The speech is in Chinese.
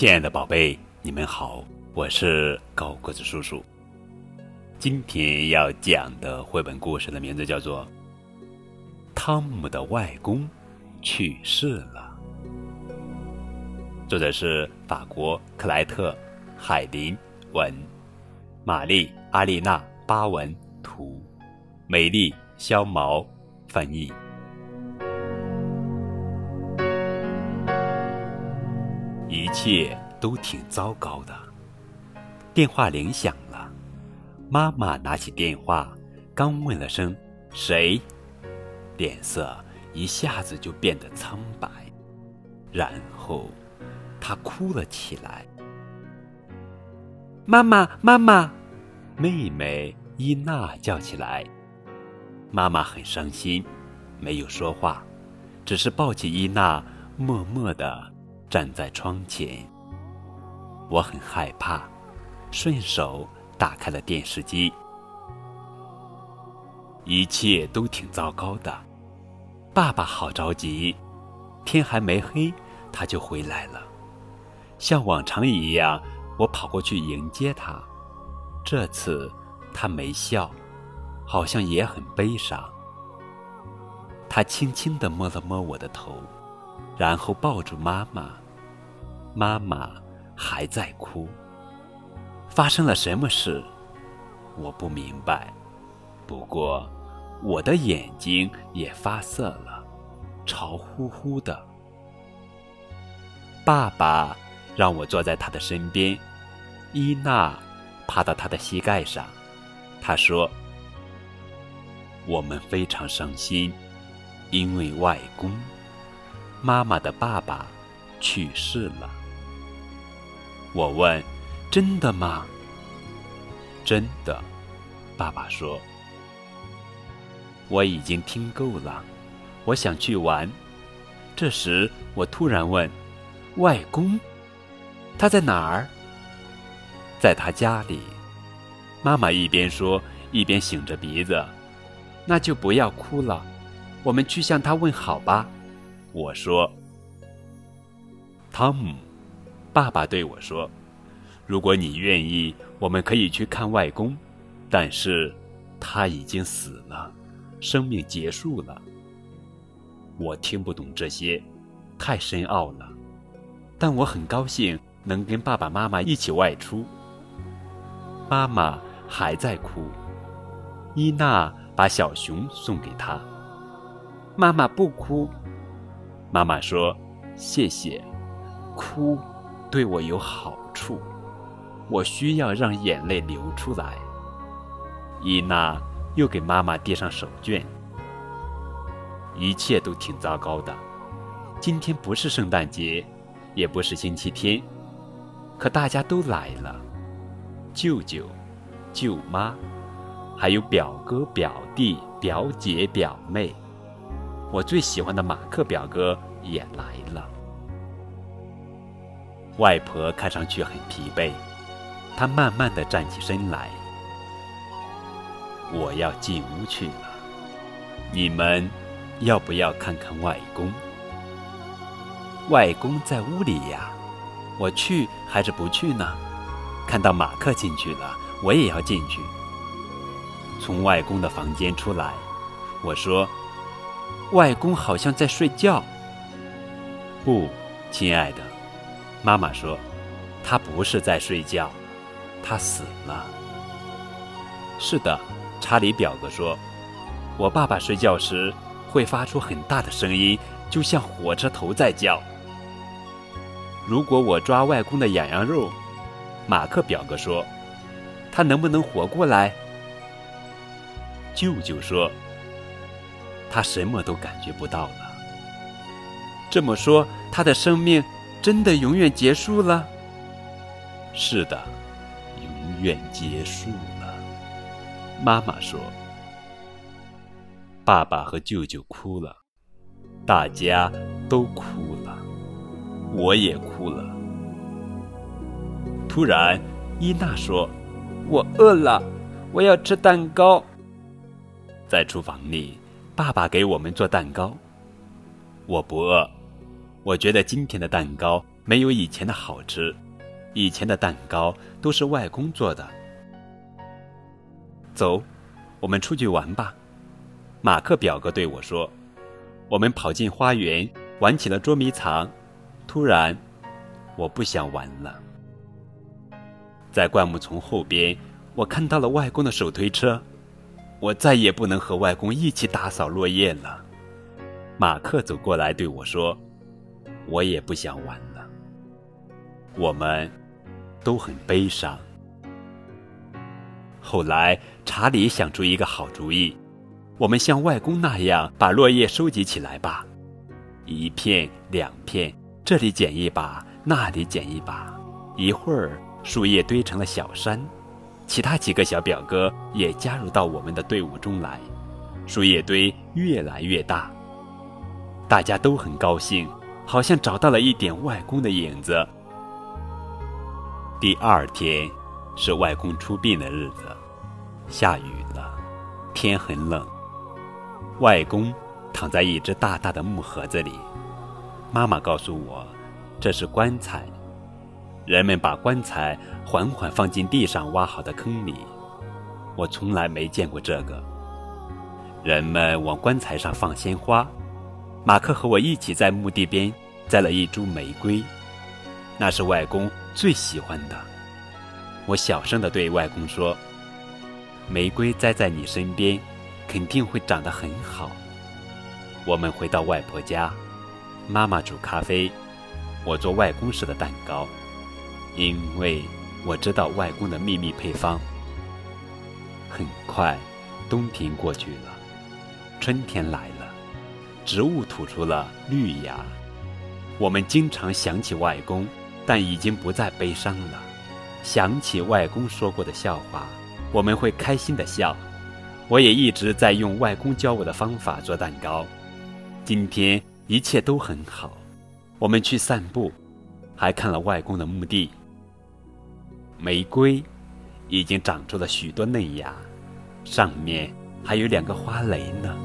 亲爱的宝贝，你们好，我是高个子叔叔。今天要讲的绘本故事的名字叫做《汤姆的外公去世了》，作者是法国克莱特·海林文，玛丽·阿丽娜·巴文图，美丽·肖毛翻译。一切都挺糟糕的。电话铃响了，妈妈拿起电话，刚问了声“谁”，脸色一下子就变得苍白，然后她哭了起来。妈妈，妈妈！妹妹伊娜叫起来。妈妈很伤心，没有说话，只是抱起伊娜，默默的。站在窗前，我很害怕，顺手打开了电视机。一切都挺糟糕的，爸爸好着急，天还没黑他就回来了。像往常一样，我跑过去迎接他。这次他没笑，好像也很悲伤。他轻轻地摸了摸我的头。然后抱住妈妈，妈妈还在哭。发生了什么事？我不明白。不过，我的眼睛也发涩了，潮乎乎的。爸爸让我坐在他的身边，伊娜趴到他的膝盖上。他说：“我们非常伤心，因为外公。”妈妈的爸爸去世了。我问：“真的吗？”“真的。”爸爸说。“我已经听够了，我想去玩。”这时，我突然问：“外公，他在哪儿？”“在他家里。”妈妈一边说，一边擤着鼻子。“那就不要哭了，我们去向他问好吧。”我说：“汤姆，爸爸对我说，如果你愿意，我们可以去看外公，但是他已经死了，生命结束了。我听不懂这些，太深奥了，但我很高兴能跟爸爸妈妈一起外出。妈妈还在哭，伊娜把小熊送给她。妈妈不哭。”妈妈说：“谢谢，哭对我有好处，我需要让眼泪流出来。”伊娜又给妈妈递上手绢。一切都挺糟糕的。今天不是圣诞节，也不是星期天，可大家都来了：舅舅、舅妈，还有表哥、表弟、表姐、表妹。我最喜欢的马克表哥也来了。外婆看上去很疲惫，她慢慢的站起身来。我要进屋去了，你们要不要看看外公？外公在屋里呀，我去还是不去呢？看到马克进去了，我也要进去。从外公的房间出来，我说。外公好像在睡觉。不，亲爱的，妈妈说，他不是在睡觉，他死了。是的，查理表哥说，我爸爸睡觉时会发出很大的声音，就像火车头在叫。如果我抓外公的痒痒肉，马克表哥说，他能不能活过来？舅舅说。他什么都感觉不到了。这么说，他的生命真的永远结束了？是的，永远结束了。妈妈说。爸爸和舅舅哭了，大家都哭了，我也哭了。突然，伊娜说：“我饿了，我要吃蛋糕。”在厨房里。爸爸给我们做蛋糕，我不饿。我觉得今天的蛋糕没有以前的好吃，以前的蛋糕都是外公做的。走，我们出去玩吧。马克表哥对我说：“我们跑进花园，玩起了捉迷藏。突然，我不想玩了。在灌木丛后边，我看到了外公的手推车。我再也不能和外公一起打扫落叶了。”马克走过来对我说：“我也不想玩了。”我们都很悲伤。后来，查理想出一个好主意：我们像外公那样把落叶收集起来吧，一片两片，这里捡一把，那里捡一把。一会儿，树叶堆成了小山，其他几个小表哥也加入到我们的队伍中来，树叶堆越来越大。大家都很高兴，好像找到了一点外公的影子。第二天是外公出殡的日子。下雨了，天很冷。外公躺在一只大大的木盒子里。妈妈告诉我，这是棺材。人们把棺材缓缓放进地上挖好的坑里。我从来没见过这个。人们往棺材上放鲜花。马克和我一起在墓地边栽了一株玫瑰，那是外公最喜欢的。我小声地对外公说。玫瑰栽在你身边，肯定会长得很好。我们回到外婆家，妈妈煮咖啡，我做外公式的蛋糕，因为我知道外公的秘密配方。很快，冬天过去了，春天来了，植物吐出了绿芽。我们经常想起外公，但已经不再悲伤了。想起外公说过的笑话。我们会开心的笑，我也一直在用外公教我的方法做蛋糕。今天一切都很好，我们去散步，还看了外公的墓地。玫瑰已经长出了许多嫩芽，上面还有两个花蕾呢。